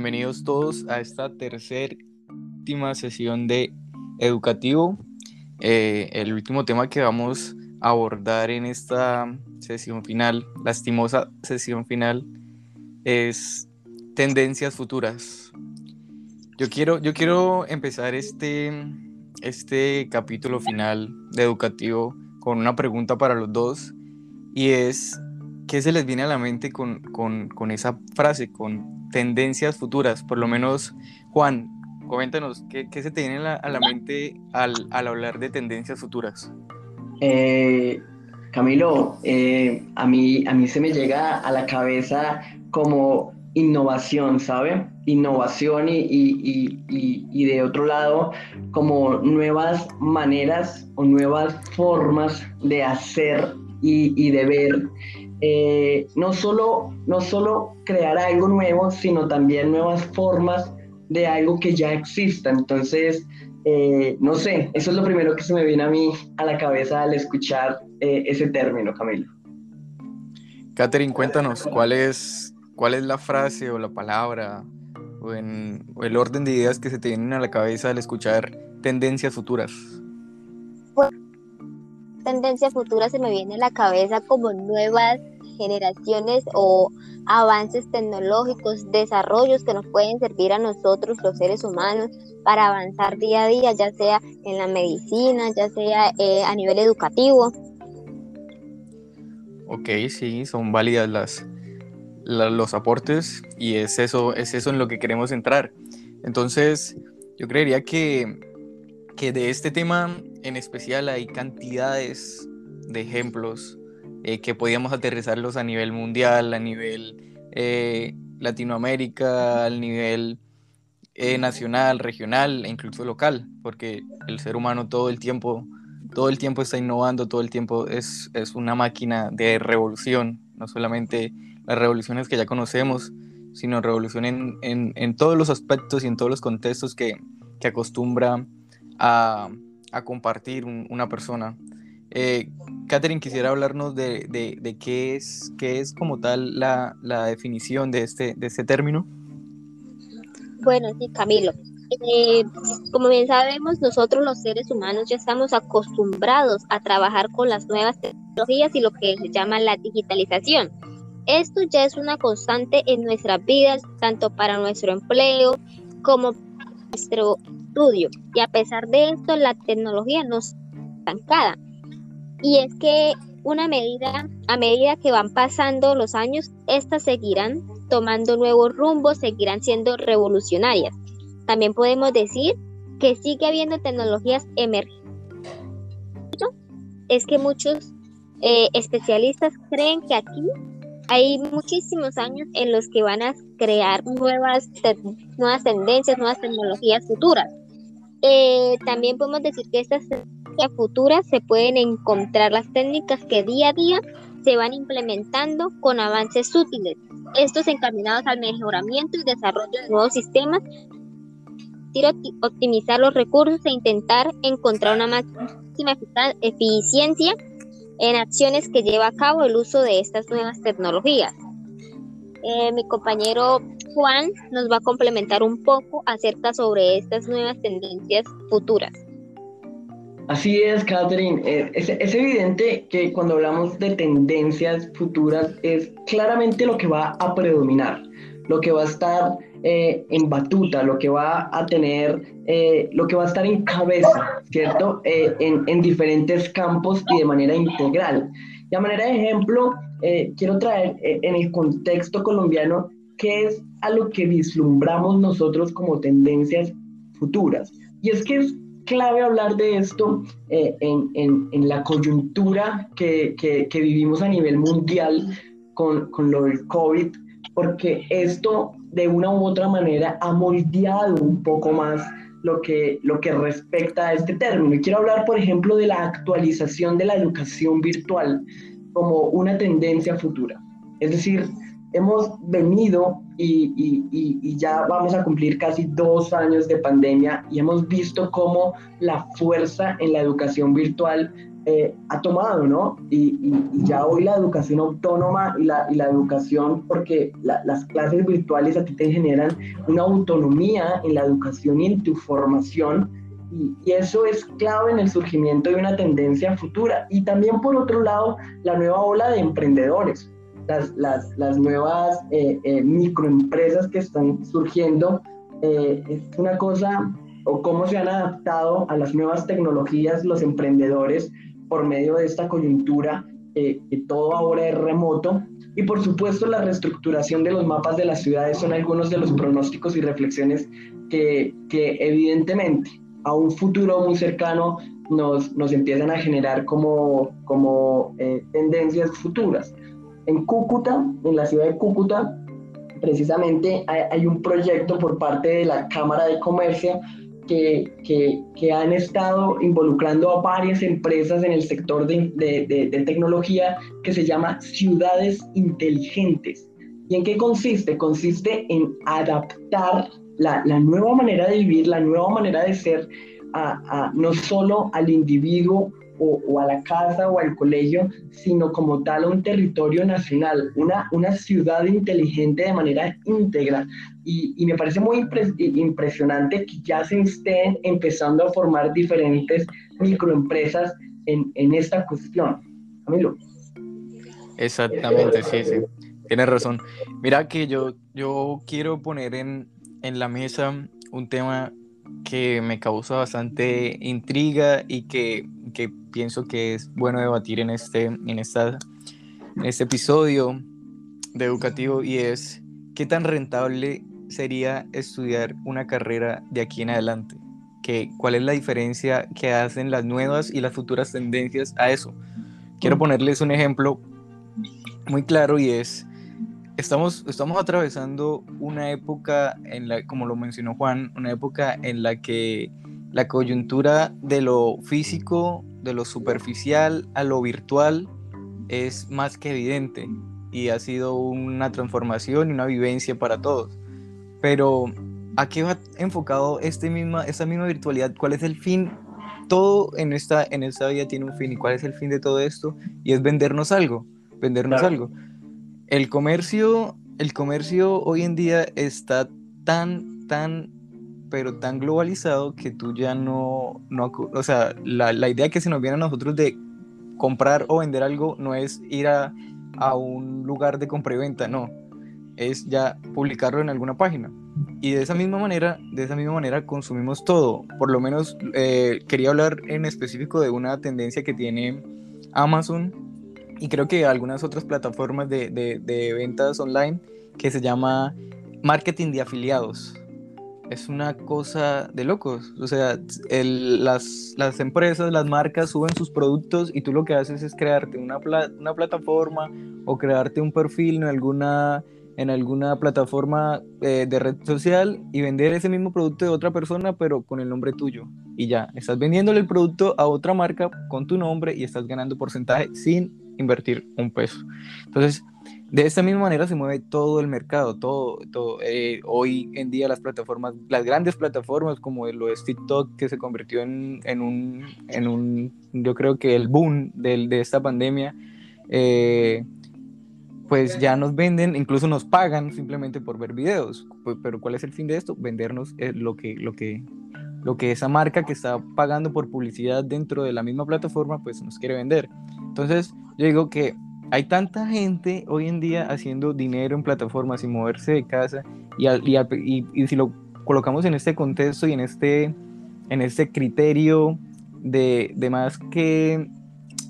bienvenidos todos a esta tercera última sesión de educativo. Eh, el último tema que vamos a abordar en esta sesión final, lastimosa sesión final, es tendencias futuras. Yo quiero, yo quiero empezar este, este capítulo final de educativo con una pregunta para los dos y es ¿qué se les viene a la mente con, esa frase, con tendencias futuras? Por lo menos, Juan, coméntanos, ¿qué, se te viene a la, mente al, hablar de tendencias futuras? Eh, Camilo, eh, a, mí, a mí se me llega a la cabeza como innovación, ¿sabe? Innovación y, de otro lado, como nuevas maneras o nuevas formas de hacer y, de ver eh, no, solo, no solo crear algo nuevo, sino también nuevas formas de algo que ya exista. Entonces, eh, no sé, eso es lo primero que se me viene a mí a la cabeza al escuchar eh, ese término, Camilo. Catherine, cuéntanos, ¿cuál es, ¿cuál es la frase o la palabra o, en, o el orden de ideas que se te vienen a la cabeza al escuchar tendencias futuras? Tendencia futura se me viene a la cabeza como nuevas generaciones o avances tecnológicos, desarrollos que nos pueden servir a nosotros los seres humanos para avanzar día a día, ya sea en la medicina, ya sea eh, a nivel educativo. Ok, sí, son válidas las, los aportes y es eso, es eso en lo que queremos entrar. Entonces, yo creería que, que de este tema en especial hay cantidades de ejemplos eh, que podíamos aterrizarlos a nivel mundial, a nivel eh, Latinoamérica, al nivel eh, nacional, regional e incluso local, porque el ser humano todo el tiempo, todo el tiempo está innovando, todo el tiempo es, es una máquina de revolución, no solamente las revoluciones que ya conocemos, sino revolución en, en, en todos los aspectos y en todos los contextos que, que acostumbra a a compartir una persona. Eh, Catherine, quisiera hablarnos de, de, qué, es, qué es como tal la, la, definición de este, de este término. Bueno, sí, Camilo. Eh, como bien sabemos, nosotros los seres humanos ya estamos acostumbrados a trabajar con las nuevas tecnologías y lo que se llama la digitalización. Esto ya es una constante en nuestras vidas, tanto para nuestro empleo como para nuestro Y a pesar de esto, la tecnología no está estancada. Y es que una medida, a medida que van pasando los años, estas seguirán tomando nuevos rumbos, seguirán siendo revolucionarias. También podemos decir que sigue habiendo tecnologías emergentes. Es que muchos eh, especialistas creen que aquí hay muchísimos años en los que van a crear nuevas, nuevas tendencias, nuevas tecnologías futuras. Eh, también podemos decir que estas tecnologías futuras se pueden encontrar las técnicas que día a día se van implementando con avances útiles, estos encaminados al mejoramiento y desarrollo de nuevos sistemas, optimizar los recursos e intentar encontrar una máxima eficiencia en acciones que lleva a cabo el uso de estas nuevas tecnologías. Eh, mi compañero Juan nos va a complementar un poco acerca sobre estas nuevas tendencias futuras. Así es, Catherine. Eh, es, evidente que cuando hablamos de tendencias futuras es claramente lo que va a predominar, lo que va a estar eh, en batuta, lo que va a tener, eh, lo que va a estar en cabeza, ¿cierto? En, en, diferentes campos y de manera integral. Y manera de ejemplo, quiero traer en el contexto colombiano qué es a lo que vislumbramos nosotros como tendencias futuras. Y es que es clave hablar de esto eh, en, en, en, la coyuntura que, que, que, vivimos a nivel mundial con, con lo del COVID, porque esto de una u otra manera ha moldeado un poco más lo que, lo que respecta a este término. Y quiero hablar, por ejemplo, de la actualización de la educación virtual como una tendencia futura. Es decir, hemos venido y, y, y, ya vamos a cumplir casi dos años de pandemia y hemos visto cómo la fuerza en la educación virtual eh, ha tomado, ¿no? Y, ya hoy la educación autónoma y la, la educación, porque las clases virtuales a ti te generan una autonomía en la educación y en tu formación, y, eso es clave en el surgimiento de una tendencia futura. Y también, por otro lado, la nueva ola de emprendedores, las, las, las nuevas eh, eh, microempresas que están surgiendo, es una cosa o cómo se han adaptado a las nuevas tecnologías los emprendedores por medio de esta coyuntura, eh, que todo ahora es remoto. Y por supuesto la reestructuración de los mapas de las ciudades son algunos de los pronósticos y reflexiones que, que evidentemente a un futuro muy cercano nos, nos empiezan a generar como, como eh, tendencias futuras. En Cúcuta, en la ciudad de Cúcuta, precisamente hay, un proyecto por parte de la Cámara de Comercio que, que, han estado involucrando a varias empresas en el sector de, de, tecnología que se llama ciudades inteligentes. ¿Y en qué consiste? Consiste en adaptar la, la nueva manera de vivir, la nueva manera de ser, a, a, no solo al individuo o, a la casa o al colegio, sino como tal a un territorio nacional, una, una ciudad inteligente de manera íntegra. Y, y me parece muy impresionante que ya se estén empezando a formar diferentes microempresas en, en esta cuestión. Camilo. Exactamente, sí, sí. Tienes razón. Mira que yo, yo quiero poner en, en la mesa un tema que me causa bastante intriga y que, que, pienso que es bueno debatir en este, en, esta, en este episodio de educativo y es qué tan rentable sería estudiar una carrera de aquí en adelante. ¿Qué, ¿Cuál es la diferencia que hacen las nuevas y las futuras tendencias a eso? Quiero ponerles un ejemplo muy claro y es estamos, estamos atravesando una época, en la, como lo mencionó Juan, una época en la que la coyuntura de lo físico, de lo superficial a lo virtual es más que evidente y ha sido una transformación y una vivencia para todos. Pero ¿a qué va enfocado este misma, esta misma virtualidad? ¿Cuál es el fin? Todo en esta, en esta vida tiene un fin y cuál es el fin de todo esto y es vendernos algo, vendernos algo el comercio, el comercio hoy en día está tan, tan, pero tan globalizado que tú ya no, no o sea, la, idea que se nos viene a nosotros de comprar o vender algo no es ir a, a un lugar de compra y venta, no, es ya publicarlo en alguna página. Y de esa misma manera, de esa misma manera consumimos todo. Por lo menos eh, quería hablar en específico de una tendencia que tiene Amazon y creo que algunas otras plataformas de, de, ventas online que se llama marketing de afiliados. Es una cosa de locos. O sea, el, las, las, empresas, las marcas suben sus productos y tú lo que haces es crearte una, una plataforma o crearte un perfil en alguna, en alguna plataforma eh, de red social y vender ese mismo producto de otra persona, pero con el nombre tuyo. Y ya, estás vendiéndole el producto a otra marca con tu nombre y estás ganando porcentaje sin invertir un peso. Entonces, de esta misma manera se mueve todo el mercado, todo. Eh, hoy en día las plataformas, las grandes plataformas como lo es TikTok, que se convirtió en, en, un, en un, yo creo que el boom de, de esta pandemia, eh, pues ya nos venden, incluso nos pagan simplemente por ver videos. Pues, pero ¿cuál es el fin de esto? Vendernos eh, lo, que, lo, que, lo que esa marca que está pagando por publicidad dentro de la misma plataforma, pues nos quiere vender. Entonces, yo digo que hay tanta gente hoy en día haciendo dinero en plataformas y moverse de casa y, y, y, si lo colocamos en este contexto y en este, en este criterio de, de, más, que,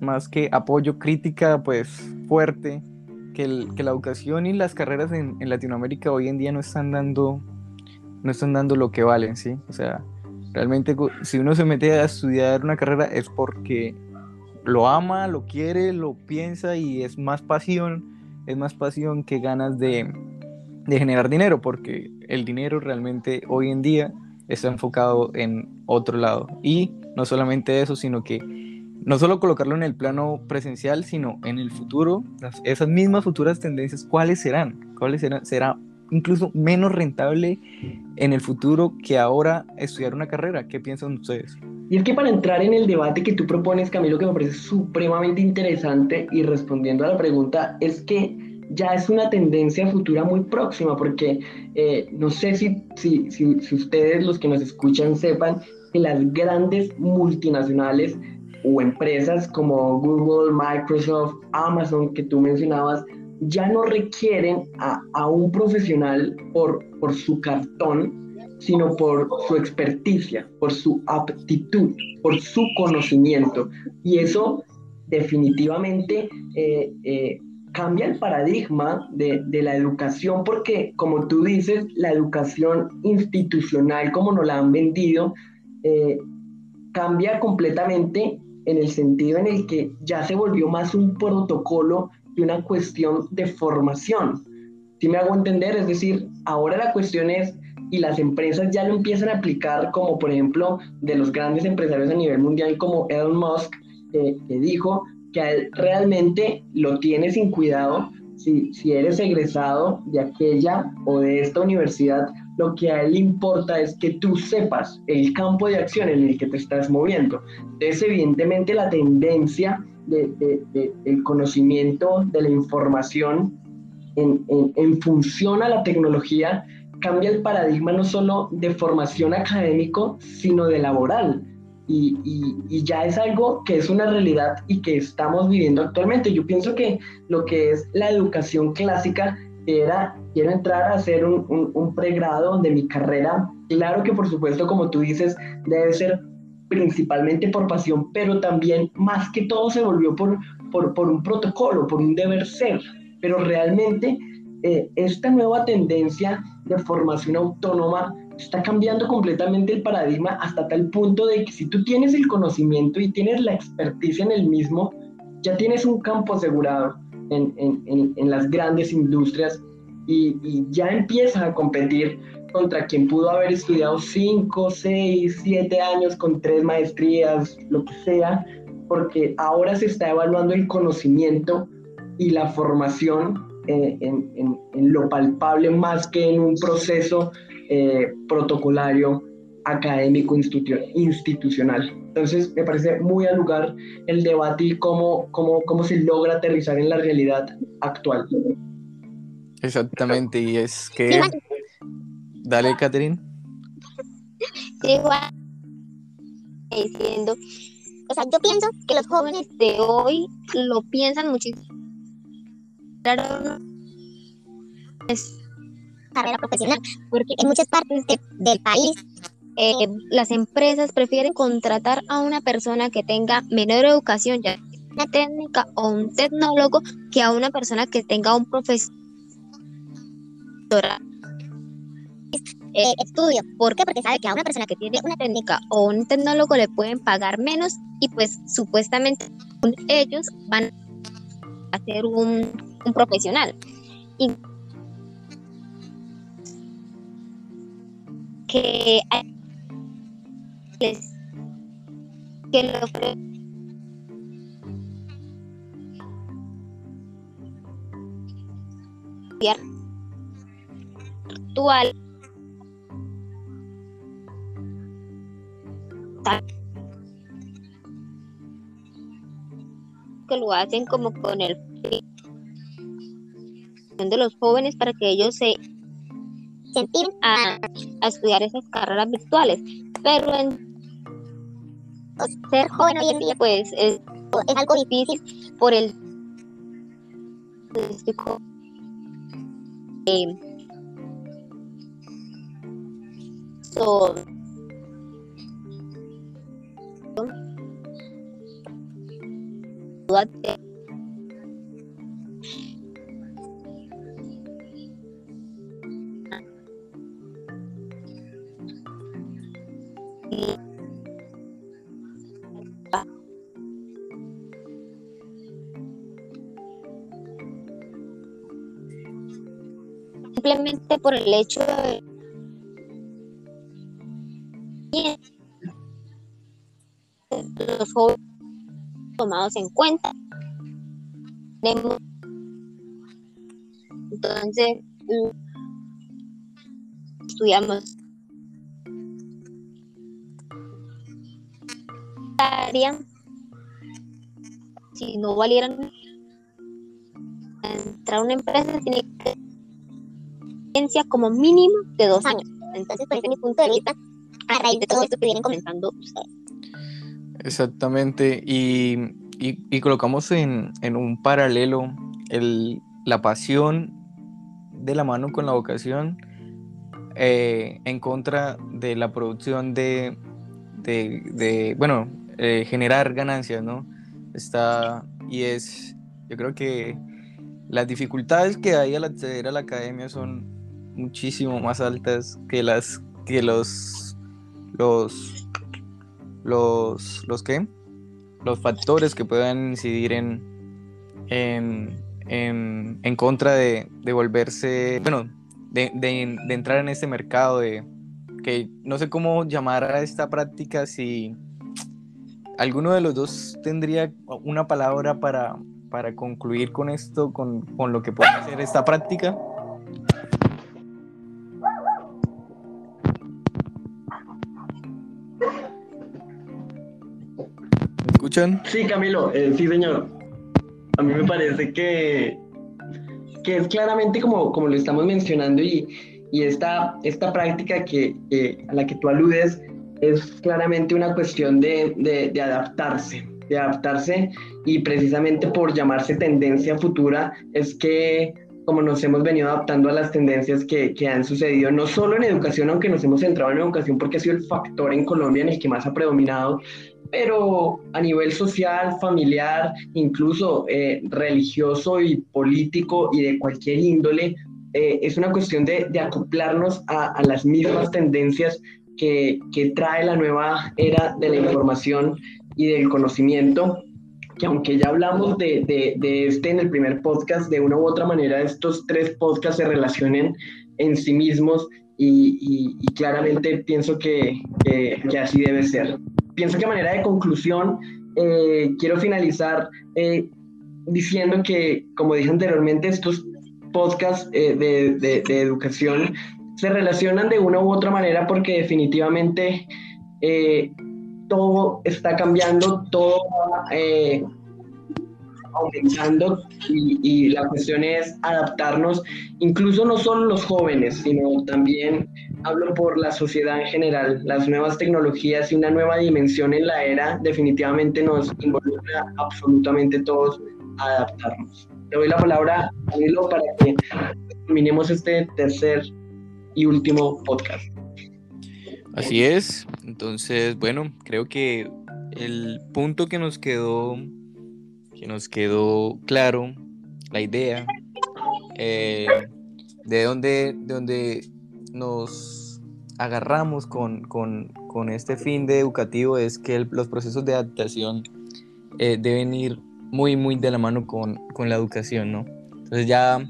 más que apoyo, crítica pues fuerte, que, el, que la educación y las carreras en, en, Latinoamérica hoy en día no están dando no están dando lo que valen, ¿sí? O sea, realmente si uno se mete a estudiar una carrera es porque lo ama, lo quiere, lo piensa y es más pasión, es más pasión que ganas de, generar dinero, porque el dinero realmente hoy en día está enfocado en otro lado. Y no solamente eso, sino que no solo colocarlo en el plano presencial, sino en el futuro, esas mismas futuras tendencias, ¿cuáles serán? ¿Cuáles serán? ¿Será incluso menos rentable en el futuro que ahora estudiar una carrera? ¿Qué piensan ustedes? Y es que para entrar en el debate que tú propones, Camilo, que me parece supremamente interesante y respondiendo a la pregunta, es que ya es una tendencia futura muy próxima, porque eh, no sé si, si, si, si ustedes, los que nos escuchan, sepan que las grandes multinacionales o empresas como Google, Microsoft, Amazon, que tú mencionabas, ya no requieren a, a un profesional por, por su cartón, sino por su experticia, por su aptitud, por su conocimiento. Y eso definitivamente eh, eh, cambia el paradigma de, de, la educación porque, como tú dices, la educación institucional, como nos la han vendido, eh, cambia completamente en el sentido en el que ya se volvió más un protocolo que una cuestión de formación. Si me hago entender, es decir, ahora la cuestión es, y las empresas ya lo empiezan a aplicar, como por ejemplo de los grandes empresarios a nivel mundial como Elon Musk, eh, que dijo que realmente lo tiene sin cuidado si, si eres egresado de aquella o de esta universidad lo que a él importa es que tú sepas el campo de acción en el que te estás moviendo. Entonces, evidentemente, la tendencia de, del conocimiento, de la información en, en, función a la tecnología, cambia el paradigma no solo de formación académico, sino de laboral. Y, y, ya es algo que es una realidad y que estamos viviendo actualmente. Yo pienso que lo que es la educación clásica era, quiero entrar a hacer un, un, pregrado de mi carrera. Claro que por supuesto, como tú dices, debe ser principalmente por pasión, pero también más que todo se volvió por, por, por un protocolo, por un deber ser. Pero realmente eh, esta nueva tendencia de formación autónoma está cambiando completamente el paradigma hasta tal punto de que si tú tienes el conocimiento y tienes la experticia en el mismo, ya tienes un campo asegurado en, en, en las grandes industrias y, y, ya empiezas a competir contra quien pudo haber estudiado 5, 6, 7 años con tres maestrías, lo que sea, porque ahora se está evaluando el conocimiento y la formación eh, en, en, lo palpable más que en un proceso eh, protocolario académico institucional. Entonces, me parece muy al lugar el debate y cómo, cómo, cómo se logra aterrizar en la realidad actual. Exactamente, y es que... Dale, Catherine. Diciendo, o sea, yo pienso que los jóvenes de hoy lo piensan muchísimo. Es carrera profesional, porque en muchas partes de, del país eh, las empresas prefieren contratar a una persona que tenga menor educación, ya una técnica o un tecnólogo, que a una persona que tenga un eh, estudio. ¿Por qué? Porque sabe que a una persona que tiene una técnica o un tecnólogo le pueden pagar menos y pues supuestamente ellos van a ser un, un profesional. Y que hay que lo actual que lo hacen como con el de los jóvenes para que ellos se sentir a, estudiar esas carreras virtuales. Pero en, pues, ser joven hoy en día, pues es, es algo difícil por el eh, simplemente por el hecho de los tomados en cuenta. Entonces, estudiamos harían si no valieran entrar a una empresa tiene que como mínimo de dos años. Entonces, por ese mi punto de vista, a raíz de todo esto que vienen comentando ustedes. Exactamente, y, y, colocamos en, en, un paralelo el, la pasión de la mano con la vocación eh, en contra de la producción de, de, bueno, eh, generar ganancias, ¿no? Está, y es, yo creo que las dificultades que hay al acceder a la academia son muchísimo más altas que las que los los los los qué los factores que puedan incidir en en, en, en contra de, volverse bueno de, de, de, entrar en este mercado de que no sé cómo llamar a esta práctica si alguno de los dos tendría una palabra para para concluir con esto, con, con lo que puede ser esta práctica? Sí, Camilo, eh, sí, señor. A mí me parece que, que es claramente como, como lo estamos mencionando y, y esta, esta práctica que, a la que tú aludes es claramente una cuestión de, de, de adaptarse de adaptarse y precisamente por llamarse tendencia futura es que como nos hemos venido adaptando a las tendencias que, que, han sucedido, no solo en educación, aunque nos hemos centrado en educación porque ha sido el factor en Colombia en el que más ha predominado, pero a nivel social, familiar, incluso eh, religioso y político y de cualquier índole, eh, es una cuestión de, de acoplarnos a, a, las mismas tendencias que, que trae la nueva era de la información y del conocimiento, que aunque ya hablamos de, de, este en el primer podcast, de una u otra manera estos tres podcasts se relacionen en sí mismos y, y, claramente pienso que, que, así debe ser. Pienso que a manera de conclusión eh, quiero finalizar eh, diciendo que, como dije anteriormente, estos podcasts eh, de, de, de, educación se relacionan de una u otra manera porque definitivamente todo está cambiando, todo va eh, aumentando y, la cuestión es adaptarnos, incluso no solo los jóvenes, sino también hablo por la sociedad en general, las nuevas tecnologías y una nueva dimensión en la era definitivamente nos involucra absolutamente todos a adaptarnos. Le doy la palabra a Camilo para que terminemos este tercer y último podcast. Así es. Entonces, bueno, creo que el punto que nos quedó, que nos quedó claro, la idea, eh, de donde, de donde nos agarramos con, con, con, este fin de educativo es que los procesos de adaptación eh, deben ir muy, muy de la mano con, con la educación, ¿no? Entonces ya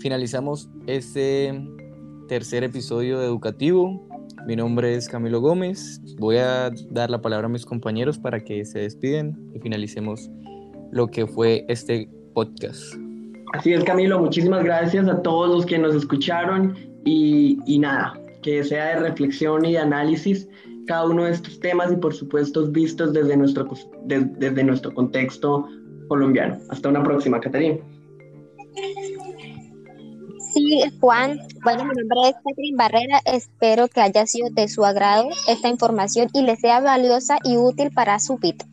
finalizamos este tercer episodio de educativo. Mi nombre es Camilo Gómez. Voy a dar la palabra a mis compañeros para que se despiden y finalicemos lo que fue este podcast. Así es, Camilo. Muchísimas gracias a todos los que nos escucharon y, y nada, que sea de reflexión y de análisis cada uno de estos temas y por supuesto vistos desde nuestro, desde nuestro contexto colombiano. Hasta una próxima, Catarina. Sí, Juan. Bueno, mi nombre es Catherine Barrera. Espero que haya sido de su agrado esta información y le sea valiosa y útil para su vida.